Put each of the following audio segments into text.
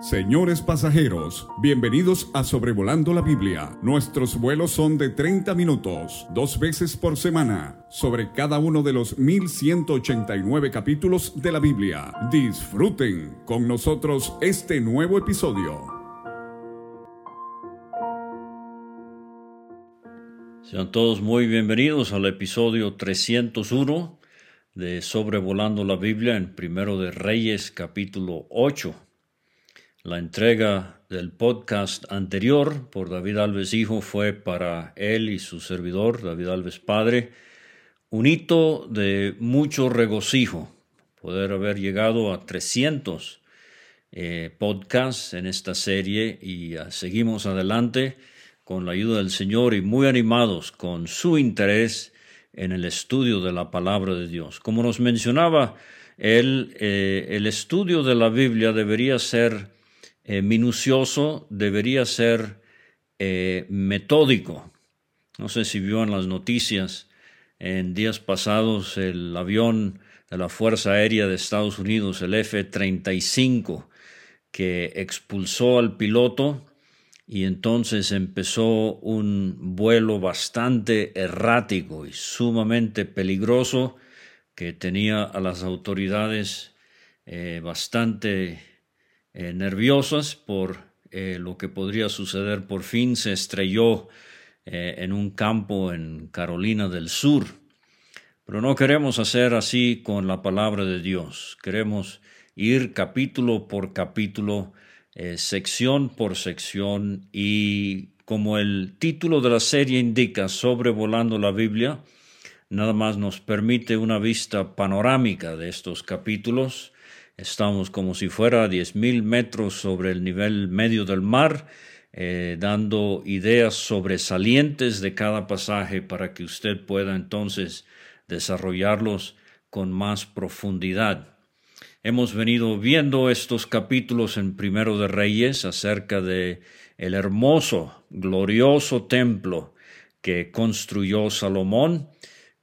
Señores pasajeros, bienvenidos a Sobrevolando la Biblia. Nuestros vuelos son de 30 minutos, dos veces por semana, sobre cada uno de los 1189 capítulos de la Biblia. Disfruten con nosotros este nuevo episodio. Sean todos muy bienvenidos al episodio 301 de Sobrevolando la Biblia en Primero de Reyes capítulo 8. La entrega del podcast anterior por David Alves Hijo fue para él y su servidor, David Alves Padre, un hito de mucho regocijo, poder haber llegado a 300 eh, podcasts en esta serie y uh, seguimos adelante con la ayuda del Señor y muy animados con su interés en el estudio de la palabra de Dios. Como nos mencionaba, él, eh, el estudio de la Biblia debería ser eh, minucioso, debería ser eh, metódico. No sé si vio en las noticias en días pasados el avión de la Fuerza Aérea de Estados Unidos, el F-35, que expulsó al piloto y entonces empezó un vuelo bastante errático y sumamente peligroso que tenía a las autoridades eh, bastante eh, nerviosas por eh, lo que podría suceder. Por fin se estrelló eh, en un campo en Carolina del Sur. Pero no queremos hacer así con la palabra de Dios. Queremos ir capítulo por capítulo, sección por sección y como el título de la serie indica, sobrevolando la Biblia, nada más nos permite una vista panorámica de estos capítulos Estamos como si fuera a 10.000 metros sobre el nivel medio del mar, eh, dando ideas sobresalientes de cada pasaje para que usted pueda entonces desarrollarlos con más profundidad. Hemos venido viendo estos capítulos en Primero de Reyes acerca de el hermoso, glorioso templo que construyó Salomón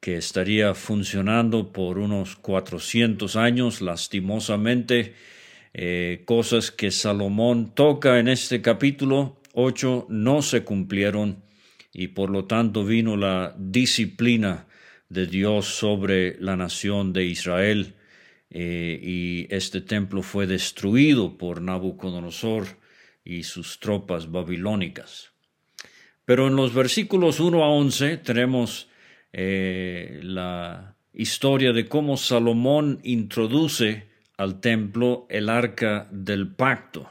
que estaría funcionando por unos 400 años, lastimosamente, eh, cosas que Salomón toca en este capítulo 8 no se cumplieron y por lo tanto vino la disciplina de Dios sobre la nación de Israel eh, y este templo fue destruido por Nabucodonosor y sus tropas babilónicas. Pero en los versículos 1 a 11 tenemos eh, la historia de cómo Salomón introduce al templo el arca del pacto.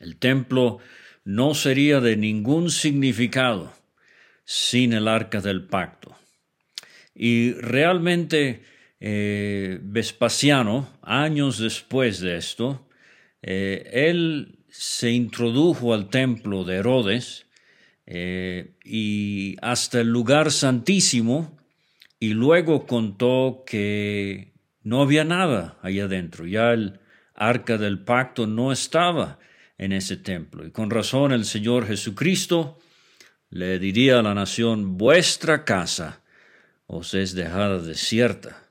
El templo no sería de ningún significado sin el arca del pacto. Y realmente eh, Vespasiano, años después de esto, eh, él se introdujo al templo de Herodes eh, y hasta el lugar santísimo y luego contó que no había nada allá adentro, ya el arca del pacto no estaba en ese templo. Y con razón el Señor Jesucristo le diría a la nación, vuestra casa os es dejada desierta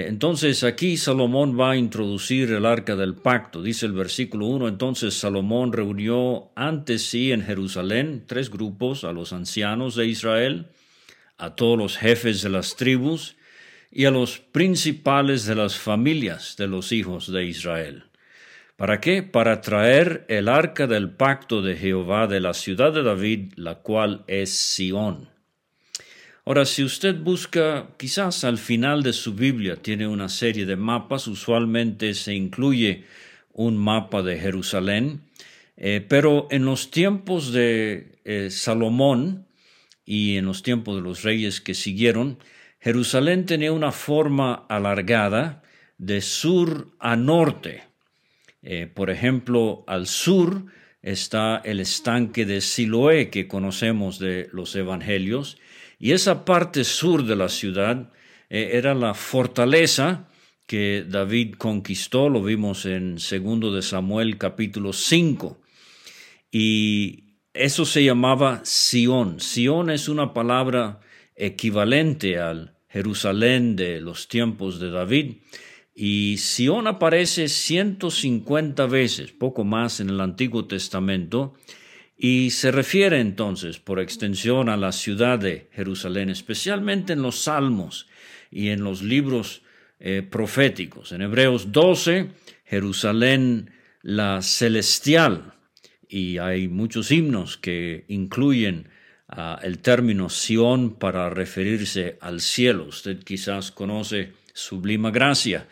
entonces aquí Salomón va a introducir el arca del pacto. Dice el versículo 1, entonces Salomón reunió ante sí en Jerusalén tres grupos, a los ancianos de Israel, a todos los jefes de las tribus y a los principales de las familias de los hijos de Israel. ¿Para qué? Para traer el arca del pacto de Jehová de la ciudad de David, la cual es Sión. Ahora, si usted busca, quizás al final de su Biblia tiene una serie de mapas, usualmente se incluye un mapa de Jerusalén, eh, pero en los tiempos de eh, Salomón y en los tiempos de los reyes que siguieron, Jerusalén tenía una forma alargada de sur a norte. Eh, por ejemplo, al sur está el estanque de Siloé que conocemos de los evangelios, y esa parte sur de la ciudad eh, era la fortaleza que David conquistó, lo vimos en segundo de Samuel capítulo 5. Y eso se llamaba Sión. Sión es una palabra equivalente al Jerusalén de los tiempos de David Y Sión aparece 150 veces, poco más en el Antiguo Testamento, y se refiere entonces por extensión a la ciudad de Jerusalén, especialmente en los salmos y en los libros eh, proféticos. En Hebreos 12, Jerusalén la celestial, y hay muchos himnos que incluyen ah, el término Sión para referirse al cielo. Usted quizás conoce Sublima Gracia,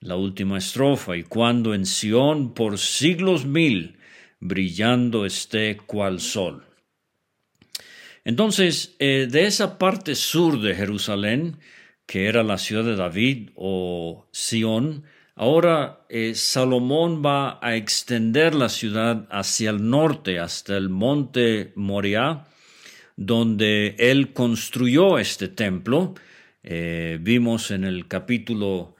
la última estrofa, y cuando en Sión por siglos mil brillando esté cual sol. Entonces, eh, de esa parte sur de Jerusalén, que era la ciudad de David o Sión, ahora eh, Salomón va a extender la ciudad hacia el norte, hasta el monte Moriah, donde él construyó este templo. Eh, vimos en el capítulo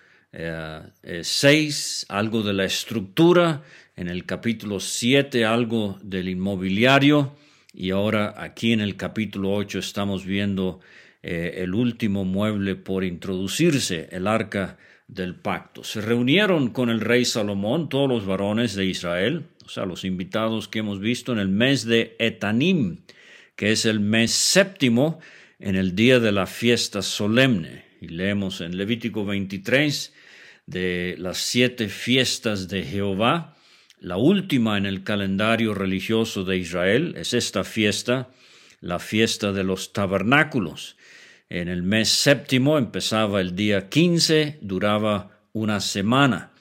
6 algo de la estructura, en el capítulo 7 algo del inmobiliario y ahora aquí en el capítulo 8 estamos viendo eh, el último mueble por introducirse, el arca del pacto. Se reunieron con el rey Salomón todos los varones de Israel, o sea, los invitados que hemos visto en el mes de Etanim, que es el mes séptimo en el día de la fiesta solemne. Y leemos en Levítico 23 de las siete fiestas de Jehová, la última en el calendario religioso de Israel es esta fiesta, la fiesta de los tabernáculos. En el mes séptimo empezaba el día 15, duraba una semana.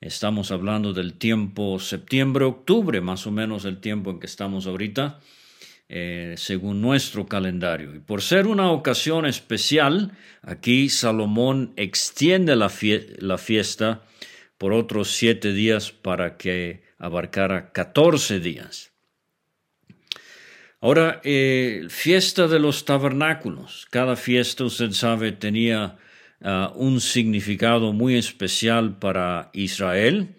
Estamos hablando del tiempo septiembre-octubre, más o menos el tiempo en que estamos ahorita, eh, según nuestro calendario. Y por ser una ocasión especial, aquí Salomón extiende la, la fiesta por otros siete días para que abarcara catorce días. Ahora, eh, fiesta de los tabernáculos. Cada fiesta, usted sabe, tenía ah, un significado muy especial para Israel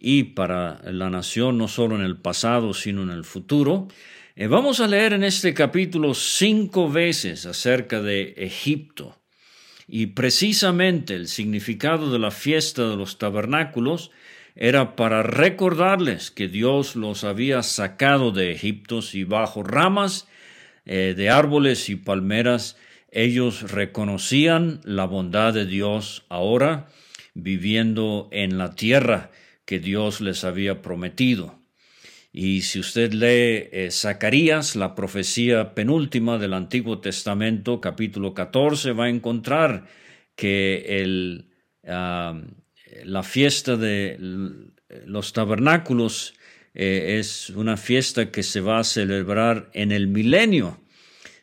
y para la nación, no solo en el pasado, sino en el futuro. Eh, vamos a leer en este capítulo cinco veces acerca de Egipto. Y precisamente el significado de la fiesta de los tabernáculos era para recordarles que Dios los había sacado de Egipto y bajo ramas eh, de árboles y palmeras ellos reconocían la bondad de Dios ahora viviendo en la tierra que Dios les había prometido. Y si usted lee eh, Zacarías, la profecía penúltima del Antiguo Testamento, capítulo 14, va a encontrar que la fiesta de los tabernáculos eh, es una fiesta que se va a celebrar en el milenio,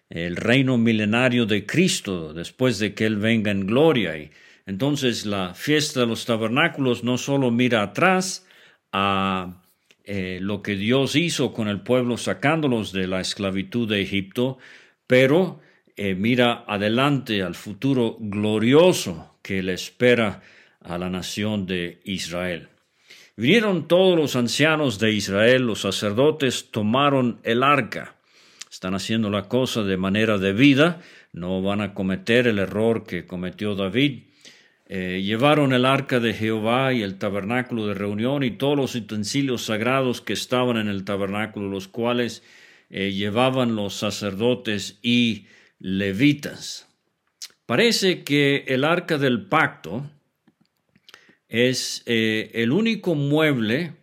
el reino milenario de Cristo, después de que Él venga en gloria. Y entonces la fiesta de los tabernáculos no solo mira atrás a eh, lo que Dios hizo con el pueblo sacándolos de la esclavitud de Egipto, pero eh, mira adelante al futuro glorioso que le espera a la nación de Israel. Vinieron todos los ancianos de Israel, los sacerdotes tomaron el arca. Están haciendo la cosa de manera debida, no van a cometer el error que cometió David eh, llevaron el arca de Jehová y el tabernáculo de reunión y todos los utensilios sagrados que estaban en el tabernáculo, los cuales eh, llevaban los sacerdotes y levitas. Parece que el arca del pacto es eh, el único mueble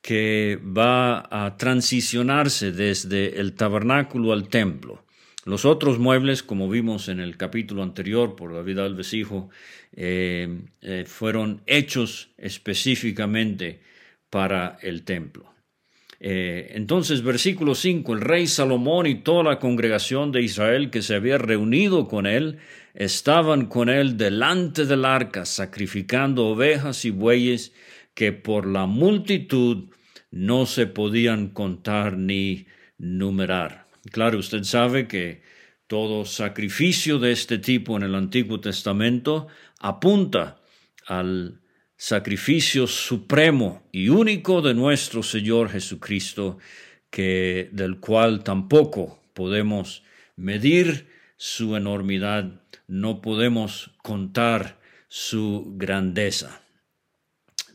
que va a transicionarse desde el tabernáculo al templo. Los otros muebles, como vimos en el capítulo anterior por David Alves Hijo, eh, eh, fueron hechos específicamente para el templo. Eh, entonces, versículo 5, el rey Salomón y toda la congregación de Israel que se había reunido con él, estaban con él delante del arca, sacrificando ovejas y bueyes que por la multitud no se podían contar ni numerar. Claro, usted sabe que todo sacrificio de este tipo en el Antiguo Testamento apunta al sacrificio supremo y único de nuestro Señor Jesucristo, que del cual tampoco podemos medir su enormidad, no podemos contar su grandeza.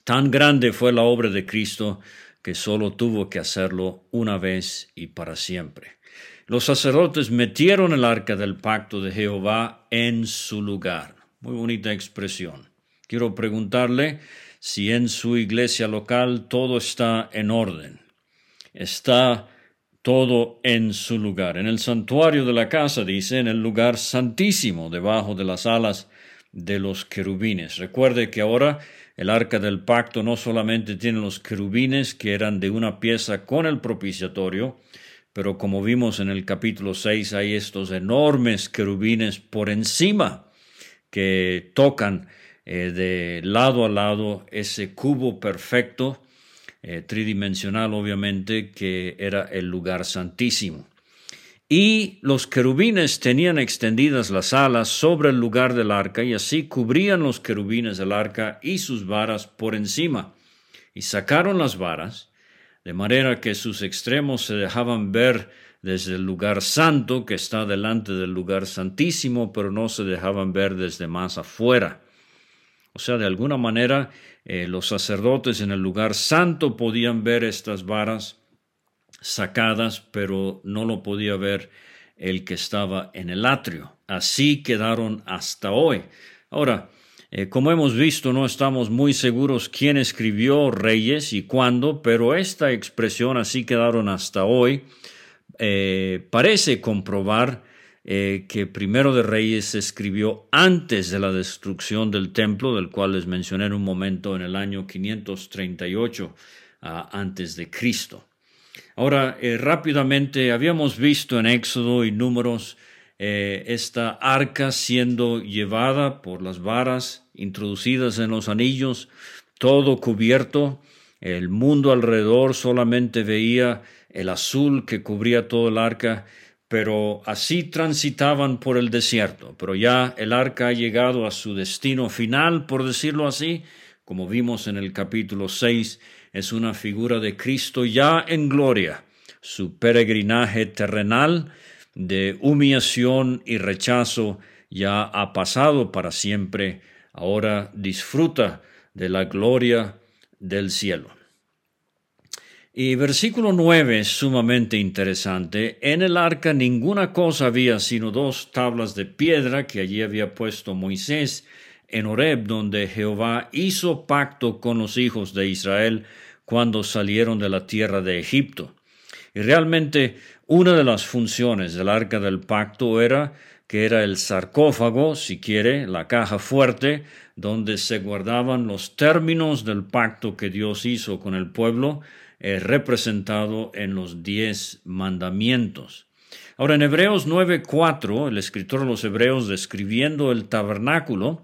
Tan grande fue la obra de Cristo que solo tuvo que hacerlo una vez y para siempre. Los sacerdotes metieron el arca del pacto de Jehová en su lugar. Muy bonita expresión. Quiero preguntarle si en su iglesia local todo está en orden. Está todo en su lugar. En el santuario de la casa, dice, en el lugar santísimo, debajo de las alas de los querubines. Recuerde que ahora el arca del pacto no solamente tiene los querubines que eran de una pieza con el propiciatorio, pero como vimos en el capítulo 6 hay estos enormes querubines por encima que tocan eh, de lado a lado ese cubo perfecto, eh, tridimensional obviamente, que era el lugar santísimo. Y los querubines tenían extendidas las alas sobre el lugar del arca y así cubrían los querubines del arca y sus varas por encima. Y sacaron las varas, de manera que sus extremos se dejaban ver desde el lugar santo que está delante del lugar santísimo, pero no se dejaban ver desde más afuera. O sea, de alguna manera eh, los sacerdotes en el lugar santo podían ver estas varas sacadas, pero no lo podía ver el que estaba en el atrio. Así quedaron hasta hoy. Ahora, eh, como hemos visto, no estamos muy seguros quién escribió Reyes y cuándo, pero esta expresión así quedaron hasta hoy eh, parece comprobar eh, que Primero de Reyes se escribió antes de la destrucción del templo, del cual les mencioné en un momento en el año 538 ah, antes de Cristo. Ahora, eh, rápidamente, habíamos visto en Éxodo y Números esta arca siendo llevada por las varas introducidas en los anillos, todo cubierto, el mundo alrededor solamente veía el azul que cubría todo el arca, pero así transitaban por el desierto. Pero ya el arca ha llegado a su destino final, por decirlo así, como vimos en el capítulo 6, es una figura de Cristo ya en gloria. Su peregrinaje terrenal de humillación y rechazo ya ha pasado para siempre, ahora disfruta de la gloria del cielo. Y versículo 9 es sumamente interesante. En el arca ninguna cosa había sino dos tablas de piedra que allí había puesto Moisés en Horeb, donde Jehová hizo pacto con los hijos de Israel cuando salieron de la tierra de Egipto. Y realmente una de las funciones del arca del pacto era que era el sarcófago, si quiere, la caja fuerte, donde se guardaban los términos del pacto que Dios hizo con el pueblo, representado en los diez mandamientos. Ahora, en Hebreos 9:4, el escritor de los Hebreos, describiendo el tabernáculo,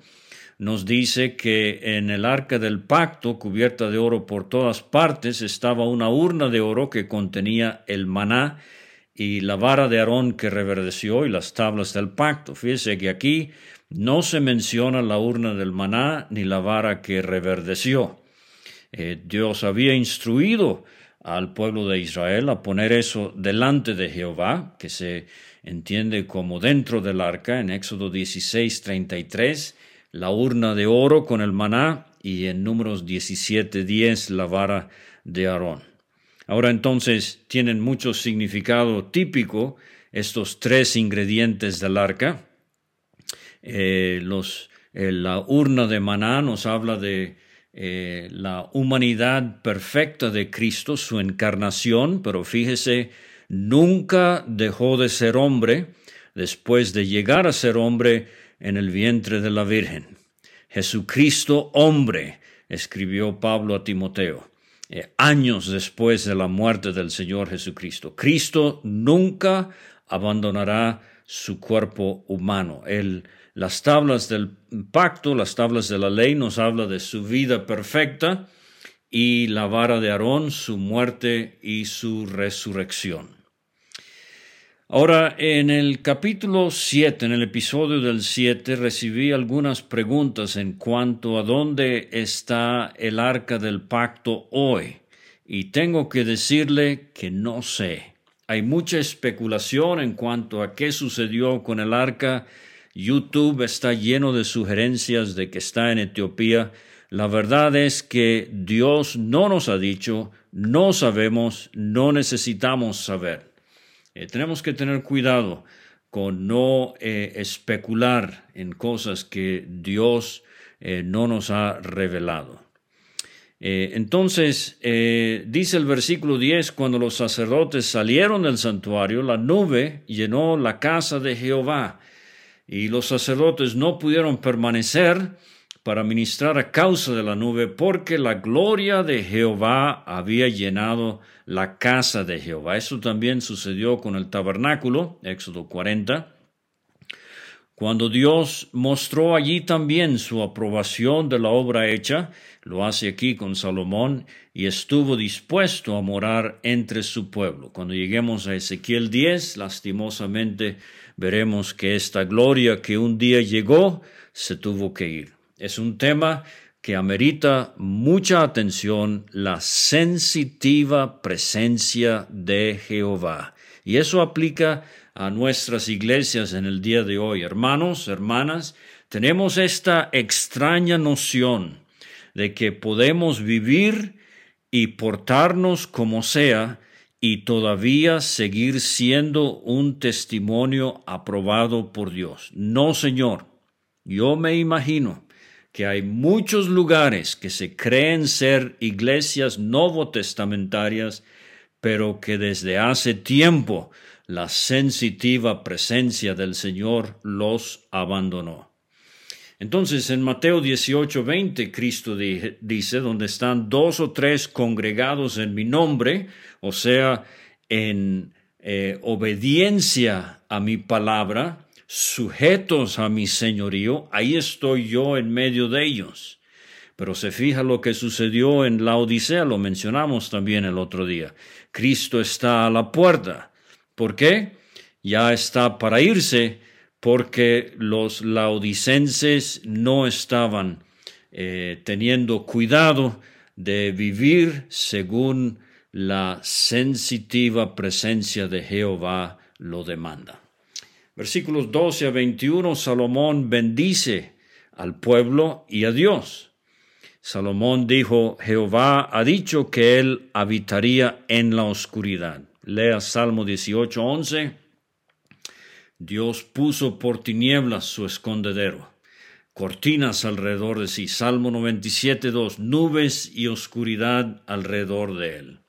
nos dice que en el arca del pacto, cubierta de oro por todas partes, estaba una urna de oro que contenía el maná y la vara de Aarón que reverdeció y las tablas del pacto. Fíjese que aquí no se menciona la urna del maná ni la vara que reverdeció. Eh, Dios había instruido al pueblo de Israel a poner eso delante de Jehová, que se entiende como dentro del arca, en Éxodo 16, 33, la urna de oro con el maná y en números 17, 10, la vara de Aarón. Ahora entonces tienen mucho significado típico estos tres ingredientes del arca. Eh, eh, la urna de maná nos habla de eh, la humanidad perfecta de Cristo, su encarnación, pero fíjese, nunca dejó de ser hombre después de llegar a ser hombre en el vientre de la Virgen. Jesucristo hombre, escribió Pablo a Timoteo, eh, años después de la muerte del Señor Jesucristo. Cristo nunca abandonará su cuerpo humano. Él las tablas del pacto, las tablas de la ley nos habla de su vida perfecta y la vara de Aarón, su muerte y su resurrección. Ahora, en el capítulo 7, en el episodio del 7, recibí algunas preguntas en cuanto a dónde está el arca del pacto hoy. Y tengo que decirle que no sé. Hay mucha especulación en cuanto a qué sucedió con el arca YouTube está lleno de sugerencias de que está en Etiopía. La verdad es que Dios no nos ha dicho, no sabemos, no necesitamos saber. Eh, tenemos que tener cuidado con no eh, especular en cosas que Dios eh, no nos ha revelado. entonces, dice el versículo 10, cuando los sacerdotes salieron del santuario, la nube llenó la casa de Jehová y los sacerdotes no pudieron permanecer para ministrar a causa de la nube, porque la gloria de Jehová había llenado la casa de Jehová. Eso también sucedió con el tabernáculo, Éxodo 40, cuando Dios mostró allí también su aprobación de la obra hecha, lo hace aquí con Salomón, y estuvo dispuesto a morar entre su pueblo. Cuando lleguemos a Ezequiel 10, lastimosamente veremos que esta gloria que un día llegó se tuvo que ir. Es un tema que amerita mucha atención, la sensitiva presencia de Jehová. Y eso aplica a nuestras iglesias en el día de hoy. Hermanos, hermanas, tenemos esta extraña noción de que podemos vivir y portarnos como sea y todavía seguir siendo un testimonio aprobado por Dios. No, Señor. Yo me imagino que hay muchos lugares que se creen ser iglesias novotestamentarias, pero que desde hace tiempo la sensitiva presencia del Señor los abandonó. Entonces en Mateo 18, 20 Cristo dice, donde están dos o tres congregados en mi nombre, o sea, en eh, obediencia a mi palabra, sujetos a mi señorío, ahí estoy yo en medio de ellos. Pero se fija lo que sucedió en la Odisea, lo mencionamos también el otro día. Cristo está a la puerta. ¿Por qué? Ya está para irse porque los laodicenses no estaban eh, teniendo cuidado de vivir según la sensitiva presencia de Jehová lo demanda. Versículos 12 a 21, Salomón bendice al pueblo y a Dios. Salomón dijo, Jehová ha dicho que él habitaría en la oscuridad. Lea Salmo 18, 11. Dios puso por tinieblas su escondedero, cortinas alrededor de sí. Salmo 97, 2. Nubes y oscuridad alrededor de él.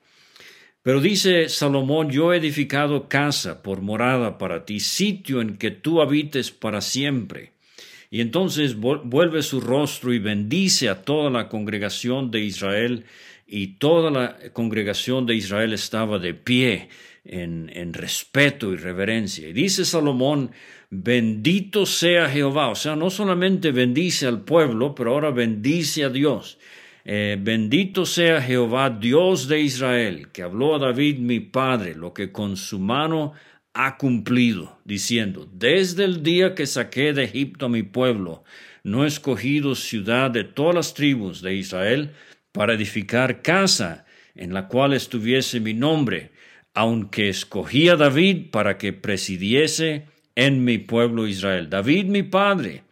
Pero dice Salomón, yo he edificado casa por morada para ti, sitio en que tú habites para siempre. Y entonces vuelve su rostro y bendice a toda la congregación de Israel, y toda la congregación de Israel estaba de pie en, respeto y reverencia. Y dice Salomón, bendito sea Jehová, o sea, no solamente bendice al pueblo, pero ahora bendice a Dios. Eh, bendito sea Jehová, Dios de Israel, que habló a David mi padre, lo que con su mano ha cumplido, diciendo, desde el día que saqué de Egipto a mi pueblo, no he escogido ciudad de todas las tribus de Israel para edificar casa en la cual estuviese mi nombre, aunque escogí a David para que presidiese en mi pueblo Israel. David mi padre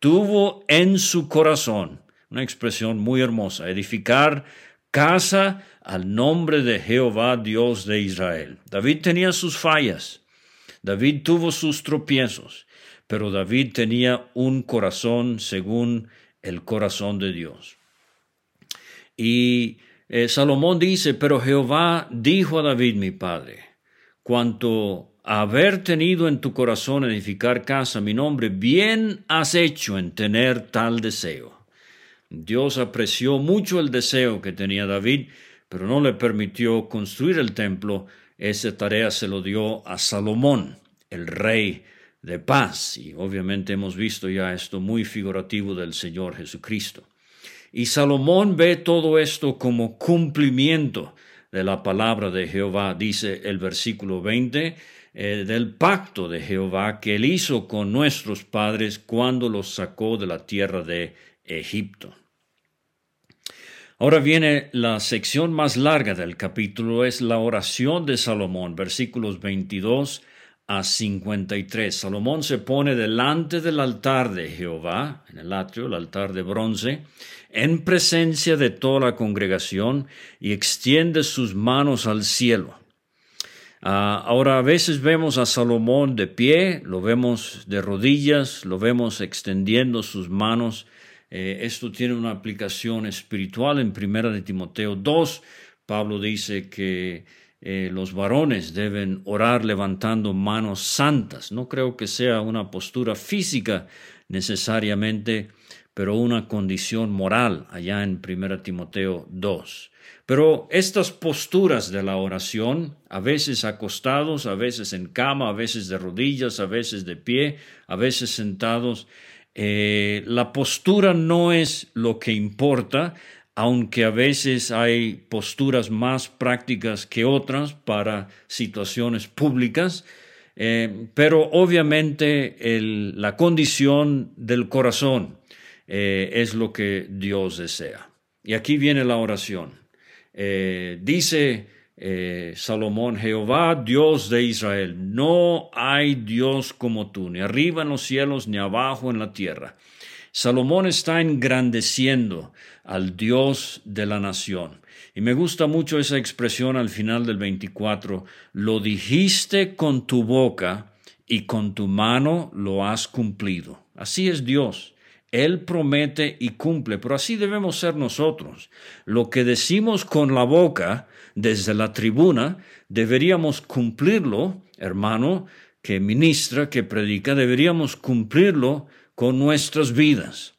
tuvo en su corazón una expresión muy hermosa, edificar casa al nombre de Jehová Dios de Israel. David tenía sus fallas, David tuvo sus tropiezos, pero David tenía un corazón según el corazón de Dios. Y eh, Salomón dice, pero Jehová dijo a David mi padre, cuanto haber tenido en tu corazón edificar casa mi nombre, bien has hecho en tener tal deseo. Dios apreció mucho el deseo que tenía David, pero no le permitió construir el templo. Esa tarea se lo dio a Salomón, el rey de paz. Y obviamente hemos visto ya esto muy figurativo del Señor Jesucristo. Y Salomón ve todo esto como cumplimiento de la palabra de Jehová, dice el versículo 20, eh, del pacto de Jehová que él hizo con nuestros padres cuando los sacó de la tierra de Egipto. Ahora viene la sección más larga del capítulo, es la oración de Salomón, versículos 22 a 53. Salomón se pone delante del altar de Jehová, en el atrio, el altar de bronce, en presencia de toda la congregación y extiende sus manos al cielo. Ah, ahora a veces vemos a Salomón de pie, lo vemos de rodillas, lo vemos extendiendo sus manos. Eh, esto tiene una aplicación espiritual en Primera de Timoteo 2. Pablo dice que eh, los varones deben orar levantando manos santas. No creo que sea una postura física necesariamente, pero una condición moral allá en Primera Timoteo 2. Pero estas posturas de la oración, a veces acostados, a veces en cama, a veces de rodillas, a veces de pie, a veces sentados, eh, la postura no es lo que importa, aunque a veces hay posturas más prácticas que otras para situaciones públicas, eh, pero obviamente la condición del corazón eh, es lo que Dios desea. Y aquí viene la oración. Dice eh, Salomón, Jehová, Dios de Israel, no hay Dios como tú, ni arriba en los cielos, ni abajo en la tierra. Salomón está engrandeciendo al Dios de la nación. Y me gusta mucho esa expresión al final del 24, lo dijiste con tu boca y con tu mano lo has cumplido. Así es Dios. Él promete y cumple, pero así debemos ser nosotros. Lo que decimos con la boca desde la tribuna, deberíamos cumplirlo, hermano, que ministra, que predica, deberíamos cumplirlo con nuestras vidas.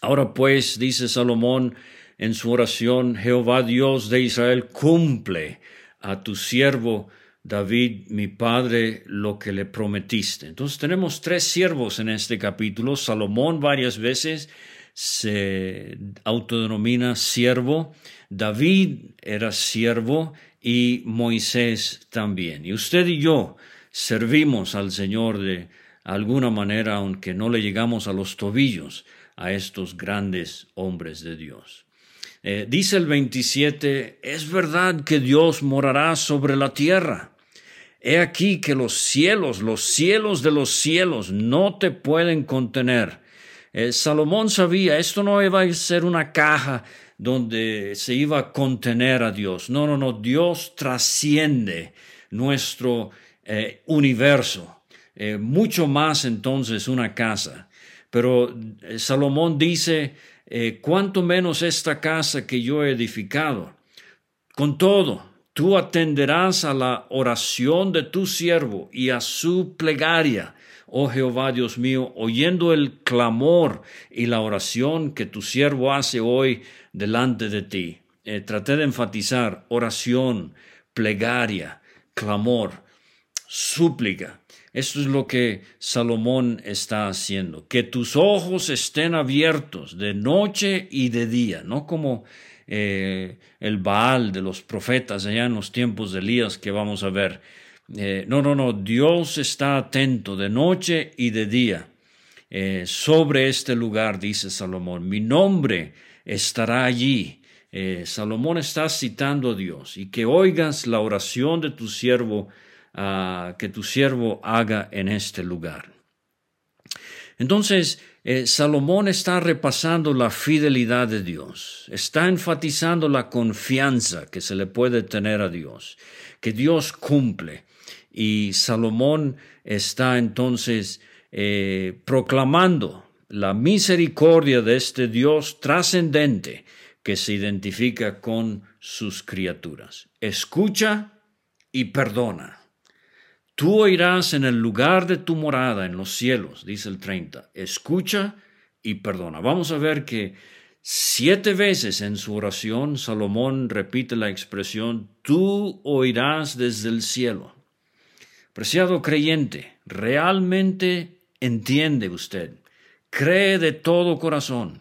Ahora pues, dice Salomón en su oración, Jehová Dios de Israel, cumple a tu siervo David, mi padre, lo que le prometiste. Entonces tenemos tres siervos en este capítulo. Salomón varias veces se autodenomina siervo. David era siervo y Moisés también. Y usted y yo servimos al Señor de alguna manera, aunque no le llegamos a los tobillos a estos grandes hombres de Dios. Eh, dice el 27, es verdad que Dios morará sobre la tierra. He aquí que los cielos, los cielos de los cielos no te pueden contener. Eh, Salomón sabía, esto no iba a ser una caja donde se iba a contener a Dios. No, no, no, Dios trasciende nuestro eh, universo. mucho más entonces una casa. Pero Salomón dice, eh, cuanto menos esta casa que yo he edificado. Con todo, tú atenderás a la oración de tu siervo y a su plegaria, oh Jehová Dios mío, oyendo el clamor y la oración que tu siervo hace hoy delante de ti. Eh, traté de enfatizar oración, plegaria, clamor, súplica. Esto es lo que Salomón está haciendo, que tus ojos estén abiertos de noche y de día, no como eh, el Baal de los profetas allá en los tiempos de Elías que vamos a ver. Eh, no, no, no, Dios está atento de noche y de día eh, sobre este lugar, dice Salomón. Mi nombre estará allí. Salomón está citando a Dios y que oigas la oración de tu siervo que tu siervo haga en este lugar. Entonces, eh, Salomón está repasando la fidelidad de Dios, está enfatizando la confianza que se le puede tener a Dios, que Dios cumple. Y Salomón está entonces eh, proclamando la misericordia de este Dios trascendente que se identifica con sus criaturas. Escucha y perdona. Tú oirás en el lugar de tu morada en los cielos, dice el 30. Escucha y perdona. Vamos a ver que siete veces en su oración Salomón repite la expresión, tú oirás desde el cielo. Preciado creyente, realmente entiende usted, cree de todo corazón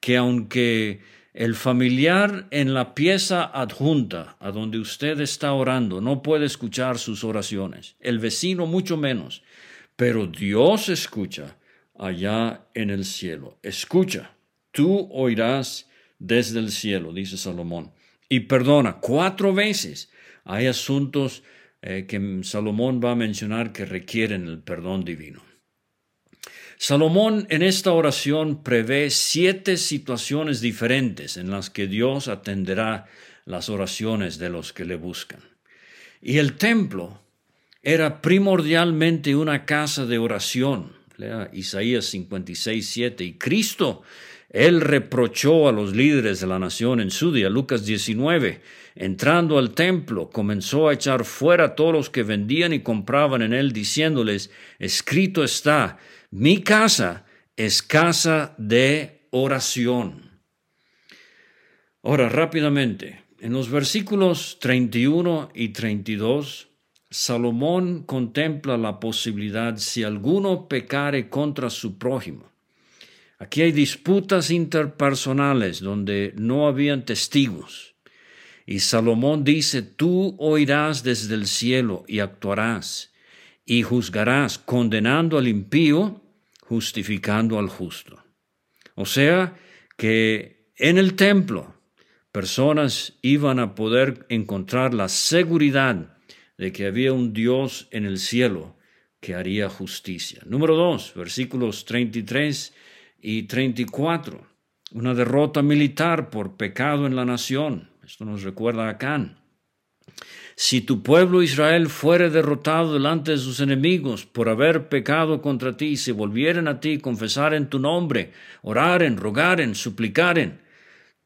que aunque el familiar en la pieza adjunta a donde usted está orando no puede escuchar sus oraciones, el vecino mucho menos, pero Dios escucha allá en el cielo. Escucha, tú oirás desde el cielo, dice Salomón. Y perdona, cuatro veces hay asuntos eh, que Salomón va a mencionar que requieren el perdón divino. Salomón en esta oración prevé siete situaciones diferentes en las que Dios atenderá las oraciones de los que le buscan. Y el templo era primordialmente una casa de oración. Lea Isaías 56, 7. Y Cristo, Él reprochó a los líderes de la nación en su día, Lucas 19. Entrando al templo, comenzó a echar fuera a todos los que vendían y compraban en él, diciéndoles, escrito está, mi casa es casa de oración. Ahora, rápidamente, en los versículos 31 y 32, Salomón contempla la posibilidad si alguno pecare contra su prójimo. Aquí hay disputas interpersonales donde no habían testigos. Y Salomón dice, tú oirás desde el cielo y actuarás y juzgarás condenando al impío, justificando al justo. O sea que en el templo personas iban a poder encontrar la seguridad de que había un Dios en el cielo que haría justicia. Número dos, versículos 33 y 34. Una derrota militar por pecado en la nación. Esto nos recuerda a Acán. Si tu pueblo Israel fuere derrotado delante de sus enemigos por haber pecado contra ti, se volvieren a ti, confesaren tu nombre, oraren, rogaren, suplicaren,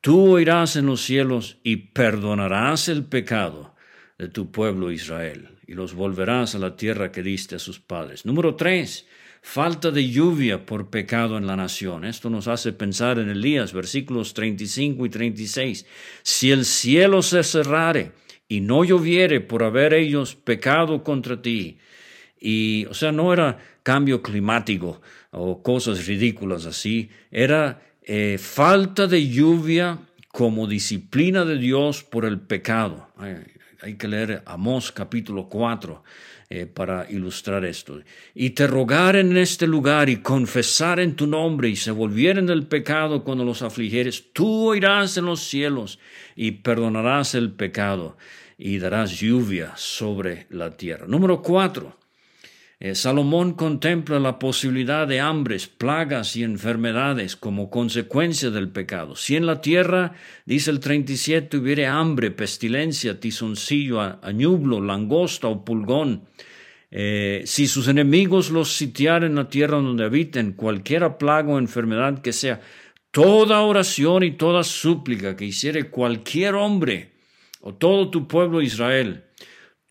tú oirás en los cielos y perdonarás el pecado de tu pueblo Israel, y los volverás a la tierra que diste a sus padres. Número tres, falta de lluvia por pecado en la nación. Esto nos hace pensar en Elías, versículos 35 y 36. Si el cielo se cerrare, y no lloviere por haber ellos pecado contra ti. Y, o sea, no era cambio climático o cosas ridículas así, era eh, falta de lluvia como disciplina de Dios por el pecado. Hay, que leer Amós capítulo 4 eh, para ilustrar esto. Y te rogar en este lugar y confesar en tu nombre y se volvieren del pecado cuando los afligieres, tú oirás en los cielos y perdonarás el pecado y darás lluvia sobre la tierra. Número cuatro. Eh, Salomón contempla la posibilidad de hambres, plagas y enfermedades como consecuencia del pecado. Si en la tierra, dice el 37, hubiere hambre, pestilencia, tizoncillo, añublo, langosta o pulgón, eh, si sus enemigos los sitiaren en la tierra donde habiten, cualquiera plaga o enfermedad que sea, toda oración y toda súplica que hiciere cualquier hombre, o todo tu pueblo Israel,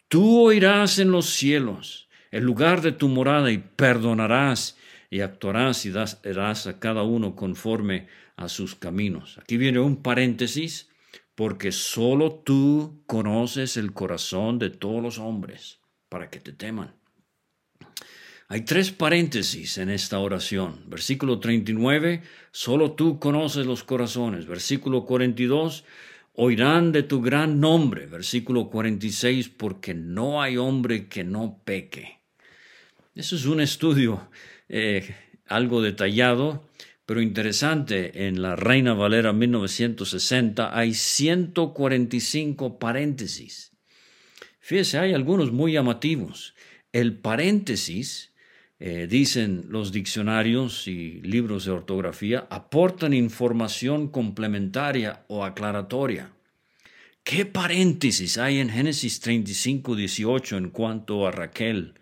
tú oirás en los cielos el lugar de tu morada y perdonarás y actuarás y darás a cada uno conforme a sus caminos. Aquí viene un paréntesis, porque solo tú conoces el corazón de todos los hombres para que te teman. Hay tres paréntesis en esta oración. Versículo 39, solo tú conoces los corazones. Versículo 42, oirán de tu gran nombre, versículo 46, porque no hay hombre que no peque. Eso es un estudio eh, algo detallado, pero interesante. En la Reina Valera 1960 hay 145 paréntesis. Fíjese, hay algunos muy llamativos. El paréntesis eh, dicen los diccionarios y libros de ortografía, aportan información complementaria o aclaratoria. ¿Qué paréntesis hay en Génesis 35, 18 en cuanto a Raquel?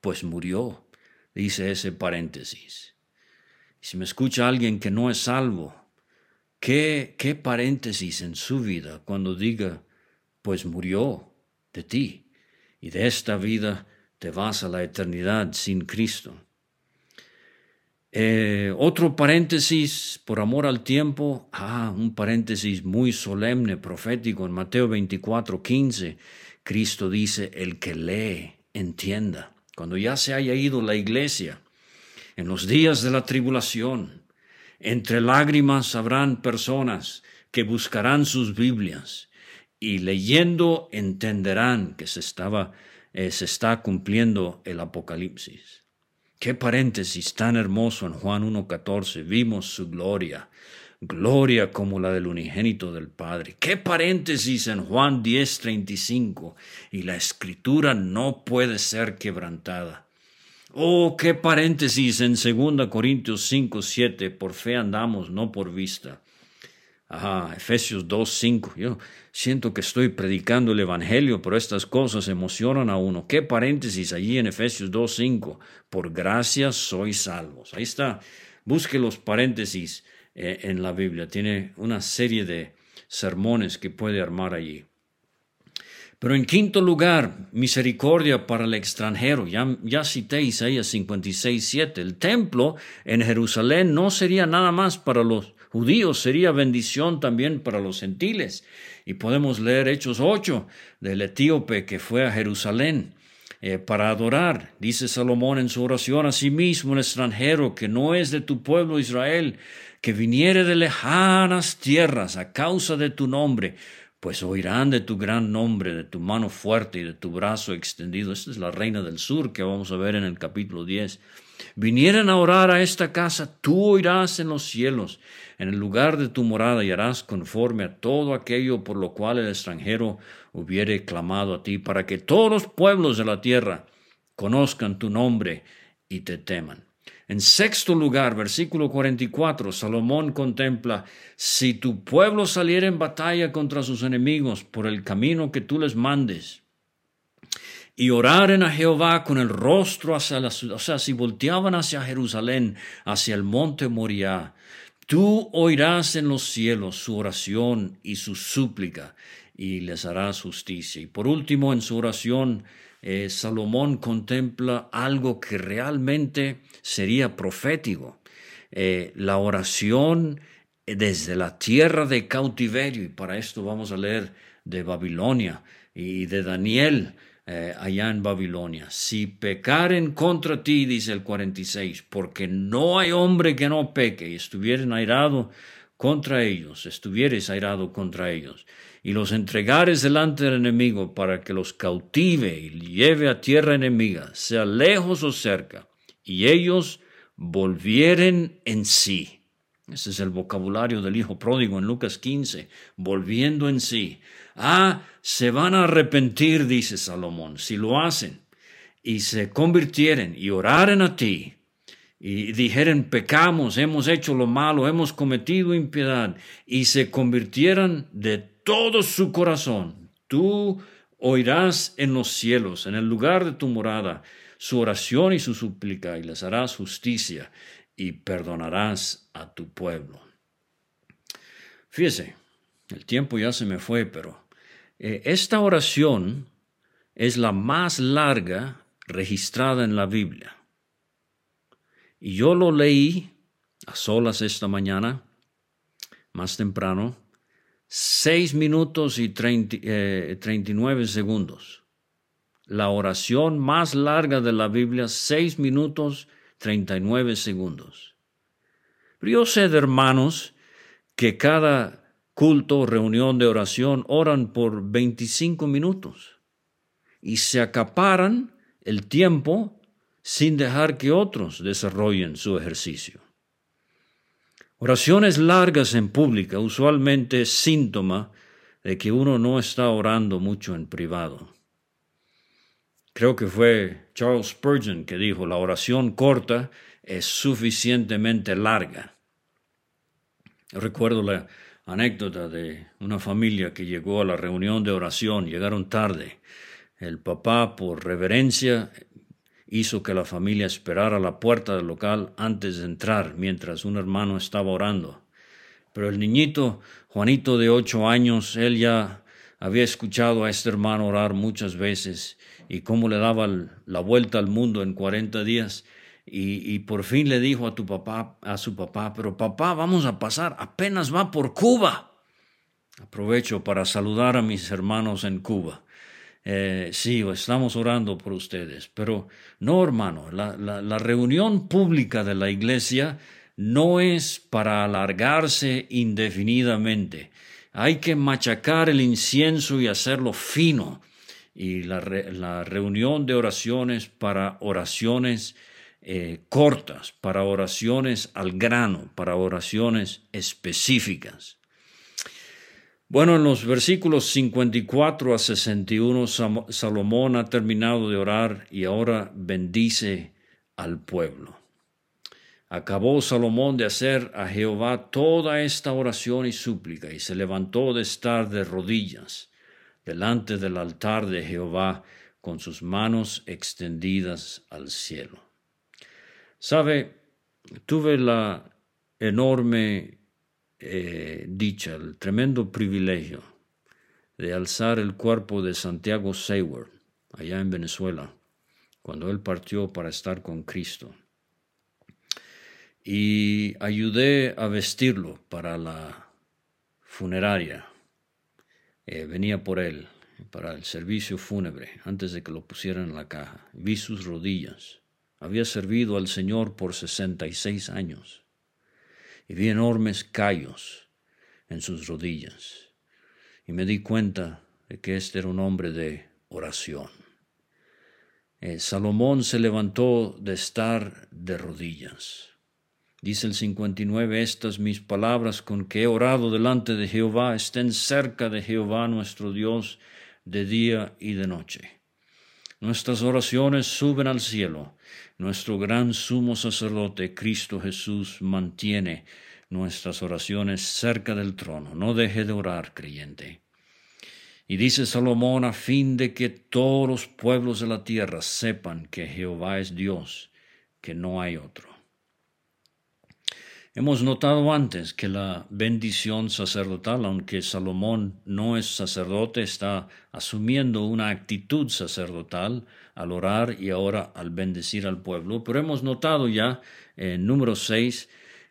Pues murió, dice ese paréntesis. Si me escucha alguien que no es salvo, ¿qué, qué paréntesis en su vida cuando diga, pues murió de ti y de esta vida te vas a la eternidad sin Cristo. Eh, otro paréntesis, por amor al tiempo, ah, un paréntesis muy solemne, profético, en Mateo 24, 15, Cristo dice, el que lee, entienda. Cuando ya se haya ido la iglesia, en los días de la tribulación, entre lágrimas habrán personas que buscarán sus Biblias y leyendo entenderán que se estaba eh, se está cumpliendo el Apocalipsis. Qué paréntesis tan hermoso en Juan 1.14. Vimos su gloria, gloria como la del unigénito del Padre. Qué paréntesis en Juan 10.35. Y la escritura no puede ser quebrantada. Oh, qué paréntesis en 2 Corintios 5.7. Por fe andamos, no por vista. Ajá, Efesios 2.5. Yo siento que estoy predicando el Evangelio, pero estas cosas emocionan a uno. ¿Qué paréntesis allí en Efesios 2.5? Por gracia sois salvos. Ahí está. Busque los paréntesis eh, en la Biblia. Tiene una serie de sermones que puede armar allí. Pero en quinto lugar, misericordia para el extranjero. Ya, ya cité Isaías 56, El templo en Jerusalén no sería nada más para los judíos sería bendición también para los gentiles. Y podemos leer Hechos 8 del etíope que fue a Jerusalén eh, para adorar. Dice Salomón en su oración a sí mismo, un extranjero que no es de tu pueblo Israel, que viniere de lejanas tierras a causa de tu nombre, pues oirán de tu gran nombre, de tu mano fuerte y de tu brazo extendido. Esta es la reina del sur que vamos a ver en el capítulo 10. Vinieran a orar a esta casa, tú oirás en los cielos en el lugar de tu morada y harás conforme a todo aquello por lo cual el extranjero hubiere clamado a ti, para que todos los pueblos de la tierra conozcan tu nombre y te teman. En sexto lugar, versículo 44, Salomón contempla, si tu pueblo saliera en batalla contra sus enemigos por el camino que tú les mandes, y oraren a Jehová con el rostro hacia la ciudad, o sea, si volteaban hacia Jerusalén, hacia el monte Moriah, Tú oirás en los cielos su oración y su súplica y les harás justicia. Y por último, en su oración, eh, Salomón contempla algo que realmente sería profético. Eh, la oración desde la tierra de cautiverio, y para esto vamos a leer de Babilonia y de Daniel, eh, allá en Babilonia. Si pecaren contra ti, dice el 46, porque no hay hombre que no peque y estuvieren airado contra ellos, estuvieres airado contra ellos, y los entregares delante del enemigo para que los cautive y lleve a tierra enemiga, sea lejos o cerca, y ellos volvieren en sí. Ese es el vocabulario del hijo pródigo en Lucas 15, volviendo en sí. Ah, se van a arrepentir, dice Salomón, si lo hacen y se convirtieren y oraren a ti y dijeren pecamos, hemos hecho lo malo, hemos cometido impiedad y se convirtieran de todo su corazón, tú oirás en los cielos, en el lugar de tu morada, su oración y su súplica y les harás justicia y perdonarás a tu pueblo. Fíjese, el tiempo ya se me fue, pero eh, esta oración es la más larga registrada en la Biblia. Y yo lo leí a solas esta mañana, más temprano, seis minutos y eh, treinta y nueve segundos. La oración más larga de la Biblia, seis minutos treinta y nueve segundos. Pero yo sé de hermanos que cada culto, reunión de oración, oran por 25 minutos y se acaparan el tiempo sin dejar que otros desarrollen su ejercicio. Oraciones largas en pública usualmente es síntoma de que uno no está orando mucho en privado. Creo que fue Charles Spurgeon que dijo, la oración corta es suficientemente larga. Recuerdo la, anécdota de una familia que llegó a la reunión de oración, llegaron tarde. El papá, por reverencia, hizo que la familia esperara a la puerta del local antes de entrar, mientras un hermano estaba orando. Pero el niñito, Juanito de ocho años, él ya había escuchado a este hermano orar muchas veces y cómo le daba la vuelta al mundo en cuarenta días y, por fin le dijo a tu papá, a su papá, pero papá, vamos a pasar, apenas va por Cuba. Aprovecho para saludar a mis hermanos en Cuba. Eh, sí, estamos orando por ustedes, pero no, hermano, la, la reunión pública de la iglesia no es para alargarse indefinidamente. Hay que machacar el incienso y hacerlo fino. Y la, la reunión de oraciones para oraciones eh, cortas, para oraciones al grano, para oraciones específicas. Bueno, en los versículos 54 a 61, Salomón ha terminado de orar y ahora bendice al pueblo. Acabó Salomón de hacer a Jehová toda esta oración y súplica y se levantó de estar de rodillas delante del altar de Jehová con sus manos extendidas al cielo. Sabe, tuve la enorme eh, dicha, el tremendo privilegio de alzar el cuerpo de Santiago Seward allá en Venezuela, cuando él partió para estar con Cristo. Y ayudé a vestirlo para la funeraria. Eh, venía por él, para el servicio fúnebre, antes de que lo pusieran en la caja. Vi sus rodillas. Había servido al Señor por 66 años y vi enormes callos en sus rodillas. Y me di cuenta de que este era un hombre de oración. Eh, Salomón se levantó de estar de rodillas. Dice el 59, estas mis palabras con que he orado delante de Jehová estén cerca de Jehová nuestro Dios de día y de noche. Nuestras oraciones suben al cielo. Nuestro gran sumo sacerdote, Cristo Jesús, mantiene nuestras oraciones cerca del trono. No deje de orar, creyente. Y dice Salomón a fin de que todos los pueblos de la tierra sepan que Jehová es Dios, que no hay otro. Hemos notado antes que la bendición sacerdotal, aunque Salomón no es sacerdote, está asumiendo una actitud sacerdotal al orar y ahora al bendecir al pueblo. Pero hemos notado ya en número 6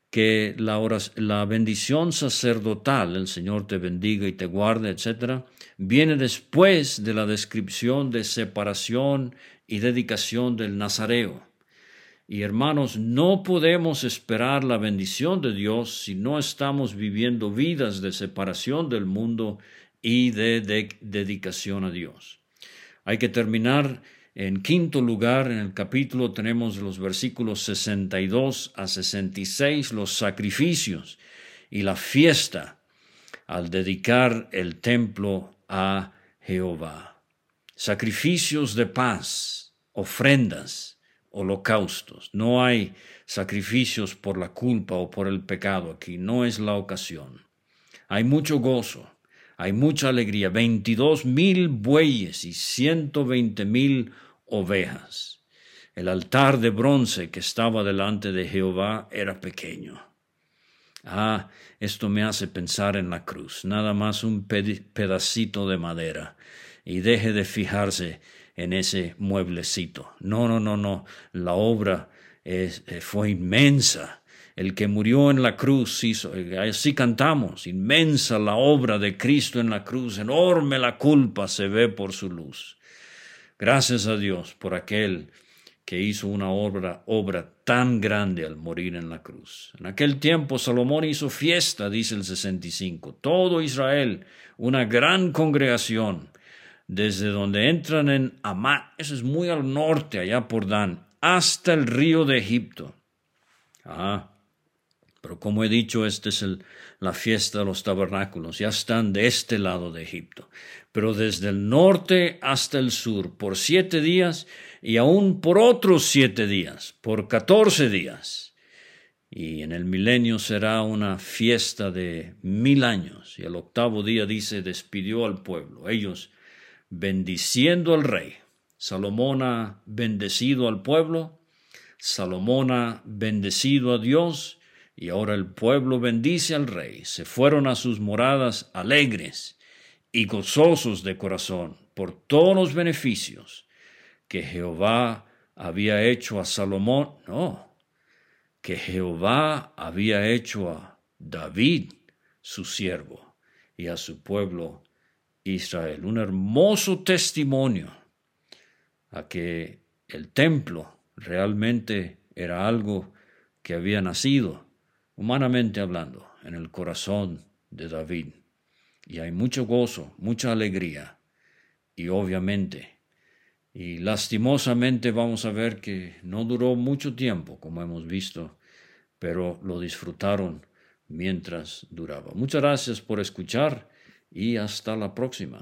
que la, la bendición sacerdotal, el Señor te bendiga y te guarde, etc., viene después de la descripción de separación y dedicación del Nazareo. Y hermanos, no podemos esperar la bendición de Dios si no estamos viviendo vidas de separación del mundo y de, dedicación a Dios. Hay que terminar en quinto lugar, en el capítulo tenemos los versículos 62 a 66, los sacrificios y la fiesta al dedicar el templo a Jehová. Sacrificios de paz, ofrendas, holocaustos. No hay sacrificios por la culpa o por el pecado aquí, no es la ocasión. Hay mucho gozo, hay mucha alegría, veintidós mil bueyes y ciento veinte mil ovejas. El altar de bronce que estaba delante de Jehová era pequeño. Ah, esto me hace pensar en la cruz, nada más un pedacito de madera, y deje de fijarse en ese mueblecito. No, no, no, no. La obra eh, fue inmensa. El que murió en la cruz hizo, así cantamos, inmensa la obra de Cristo en la cruz, enorme la culpa se ve por su luz. Gracias a Dios por aquel que hizo una obra, obra tan grande al morir en la cruz. En aquel tiempo Salomón hizo fiesta, dice el 65. Todo Israel, una gran congregación, desde donde entran en Amat, eso es muy al norte, allá por Dan, hasta el río de Egipto. Ah, pero como he dicho, esta es la fiesta de los tabernáculos, ya están de este lado de Egipto. Pero desde el norte hasta el sur, por siete días y aún por otros siete días, por catorce días. Y en el milenio será una fiesta de mil años. Y el octavo día dice, despidió al pueblo. Ellos bendiciendo al rey. Salomón ha bendecido al pueblo, Salomón ha bendecido a Dios, y ahora el pueblo bendice al rey. Se fueron a sus moradas alegres y gozosos de corazón por todos los beneficios que Jehová había hecho a Salomón. No, que Jehová había hecho a David, su siervo, y a su pueblo Israel. Un hermoso testimonio a que el templo realmente era algo que había nacido, humanamente hablando, en el corazón de David. Y hay mucho gozo, mucha alegría y obviamente Y lastimosamente vamos a ver que no duró mucho tiempo, como hemos visto, pero lo disfrutaron mientras duraba. Muchas gracias por escuchar y hasta la próxima.